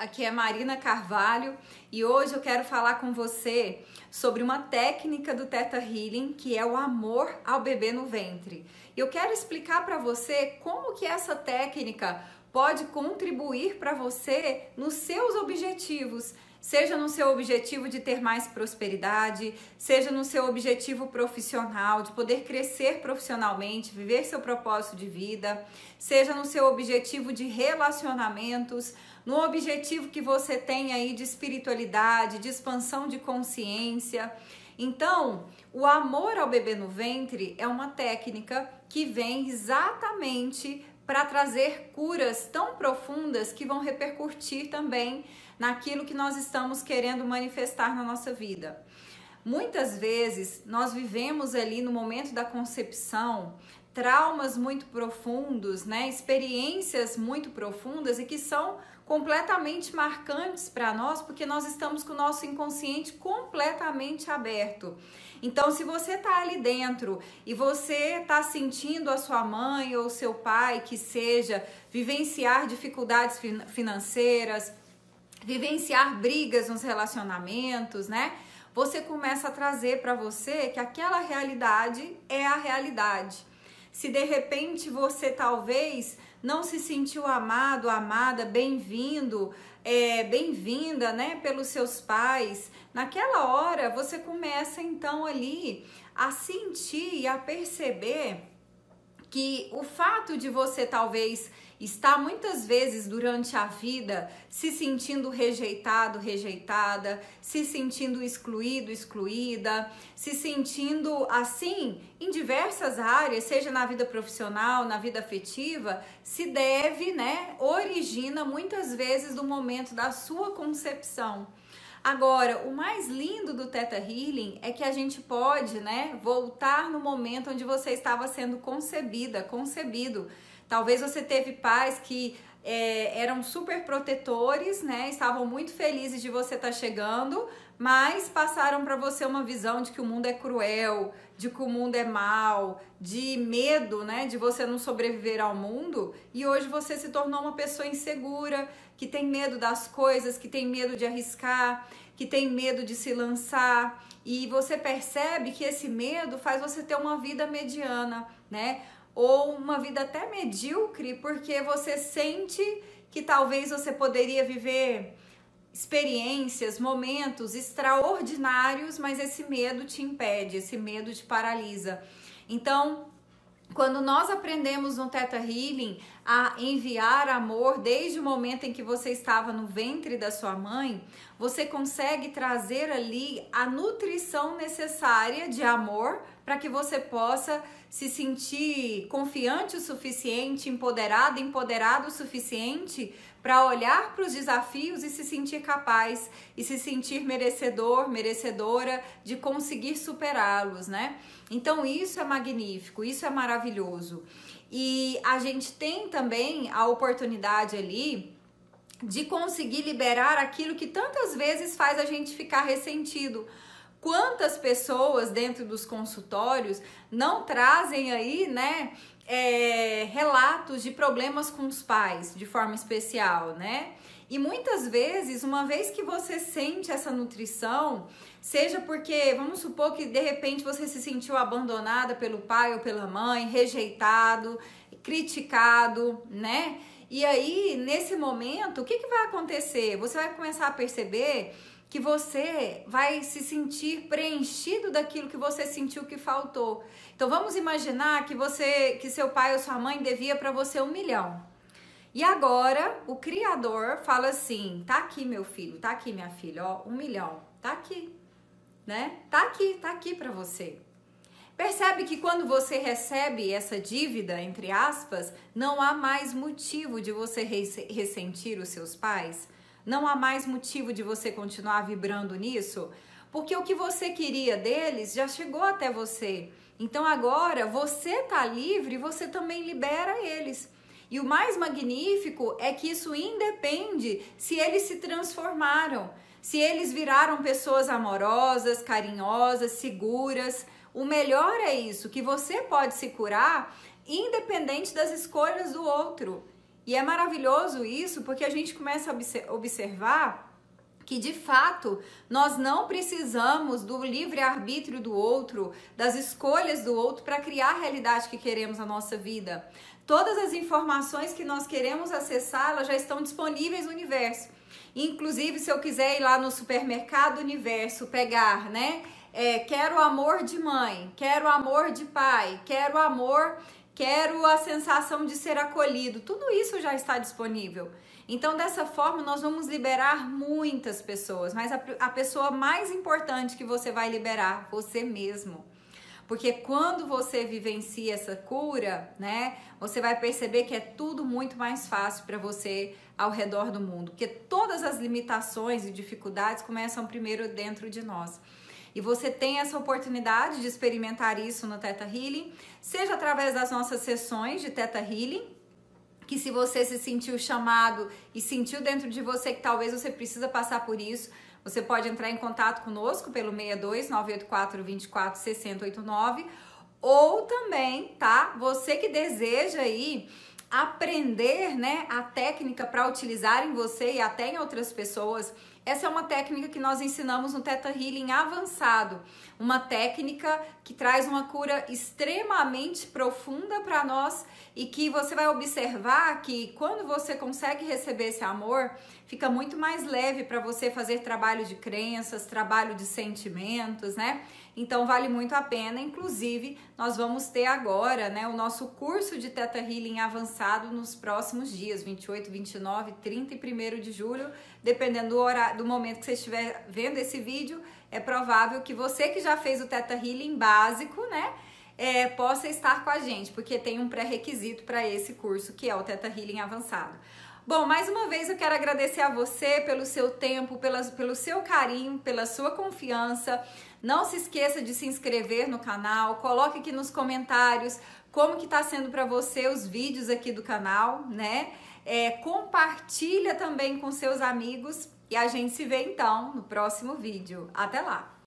aqui é Marina Carvalho e hoje eu quero falar com você sobre uma técnica do Teta Healing que é o amor ao bebê no ventre. Eu quero explicar para você como que essa técnica pode contribuir para você nos seus objetivos seja no seu objetivo de ter mais prosperidade, seja no seu objetivo profissional, de poder crescer profissionalmente, viver seu propósito de vida, seja no seu objetivo de relacionamentos, no objetivo que você tem aí de espiritualidade, de expansão de consciência. Então, o amor ao bebê no ventre é uma técnica que vem exatamente para trazer curas tão profundas que vão repercutir também naquilo que nós estamos querendo manifestar na nossa vida. Muitas vezes nós vivemos ali no momento da concepção traumas muito profundos, né? Experiências muito profundas e que são completamente marcantes para nós, porque nós estamos com o nosso inconsciente completamente aberto. Então, se você está ali dentro e você está sentindo a sua mãe ou seu pai, que seja, vivenciar dificuldades financeiras, vivenciar brigas nos relacionamentos, né? Você começa a trazer para você que aquela realidade é a realidade. Se de repente você talvez não se sentiu amado, amada, bem-vindo, é, bem-vinda, né, pelos seus pais, naquela hora você começa então ali a sentir e a perceber que o fato de você talvez está muitas vezes durante a vida se sentindo rejeitado, rejeitada, se sentindo excluído, excluída, se sentindo assim em diversas áreas, seja na vida profissional, na vida afetiva, se deve, né, origina muitas vezes do momento da sua concepção. Agora, o mais lindo do Teta Healing é que a gente pode, né, voltar no momento onde você estava sendo concebida, concebido Talvez você teve pais que é, eram super protetores, né? Estavam muito felizes de você estar tá chegando, mas passaram para você uma visão de que o mundo é cruel, de que o mundo é mal, de medo, né? De você não sobreviver ao mundo. E hoje você se tornou uma pessoa insegura, que tem medo das coisas, que tem medo de arriscar, que tem medo de se lançar. E você percebe que esse medo faz você ter uma vida mediana, né? ou uma vida até medíocre, porque você sente que talvez você poderia viver experiências, momentos extraordinários, mas esse medo te impede, esse medo te paralisa. Então, quando nós aprendemos no Teta Healing a enviar amor desde o momento em que você estava no ventre da sua mãe, você consegue trazer ali a nutrição necessária de amor para que você possa se sentir confiante o suficiente, empoderado, empoderado o suficiente para olhar para os desafios e se sentir capaz e se sentir merecedor, merecedora de conseguir superá-los, né? Então isso é magnífico, isso é maravilhoso. E a gente tem também a oportunidade ali de conseguir liberar aquilo que tantas vezes faz a gente ficar ressentido Quantas pessoas dentro dos consultórios não trazem aí, né, é, relatos de problemas com os pais de forma especial, né? E muitas vezes, uma vez que você sente essa nutrição, seja porque, vamos supor que de repente você se sentiu abandonada pelo pai ou pela mãe, rejeitado, criticado, né? E aí, nesse momento, o que, que vai acontecer? Você vai começar a perceber que você vai se sentir preenchido daquilo que você sentiu que faltou. Então vamos imaginar que você, que seu pai ou sua mãe devia para você um milhão. E agora o criador fala assim: tá aqui meu filho, tá aqui minha filha, ó, um milhão, tá aqui, né? Tá aqui, tá aqui para você. Percebe que quando você recebe essa dívida, entre aspas, não há mais motivo de você ressentir os seus pais? Não há mais motivo de você continuar vibrando nisso, porque o que você queria deles já chegou até você. Então agora você tá livre, você também libera eles. E o mais magnífico é que isso independe se eles se transformaram, se eles viraram pessoas amorosas, carinhosas, seguras. O melhor é isso, que você pode se curar independente das escolhas do outro. E é maravilhoso isso porque a gente começa a observar que de fato nós não precisamos do livre-arbítrio do outro, das escolhas do outro para criar a realidade que queremos na nossa vida. Todas as informações que nós queremos acessar, elas já estão disponíveis no universo. Inclusive, se eu quiser ir lá no supermercado universo pegar, né? É, quero amor de mãe, quero amor de pai, quero amor, quero a sensação de ser acolhido. Tudo isso já está disponível. Então, dessa forma, nós vamos liberar muitas pessoas, mas a, a pessoa mais importante que você vai liberar, você mesmo. Porque quando você vivencia essa cura, né, você vai perceber que é tudo muito mais fácil para você ao redor do mundo. Porque todas as limitações e dificuldades começam primeiro dentro de nós. E você tem essa oportunidade de experimentar isso no Teta Healing, seja através das nossas sessões de Teta Healing, que se você se sentiu chamado e sentiu dentro de você que talvez você precisa passar por isso, você pode entrar em contato conosco pelo 62 984 24 6089 ou também, tá? Você que deseja aí aprender, né, a técnica para utilizar em você e até em outras pessoas. Essa é uma técnica que nós ensinamos no Teta Healing avançado, uma técnica que traz uma cura extremamente profunda para nós e que você vai observar que quando você consegue receber esse amor, fica muito mais leve para você fazer trabalho de crenças, trabalho de sentimentos, né? Então vale muito a pena. Inclusive, nós vamos ter agora, né, o nosso curso de Teta Healing avançado nos próximos dias, 28, 29, 30 e 1 de julho, dependendo do horário, do momento que você estiver vendo esse vídeo, é provável que você que já fez o Teta Healing básico, né, é, possa estar com a gente, porque tem um pré-requisito para esse curso, que é o Teta Healing avançado. Bom, mais uma vez eu quero agradecer a você pelo seu tempo, pela, pelo seu carinho, pela sua confiança. Não se esqueça de se inscrever no canal, coloque aqui nos comentários como que tá sendo para você os vídeos aqui do canal, né? É, compartilha também com seus amigos e a gente se vê então no próximo vídeo. Até lá!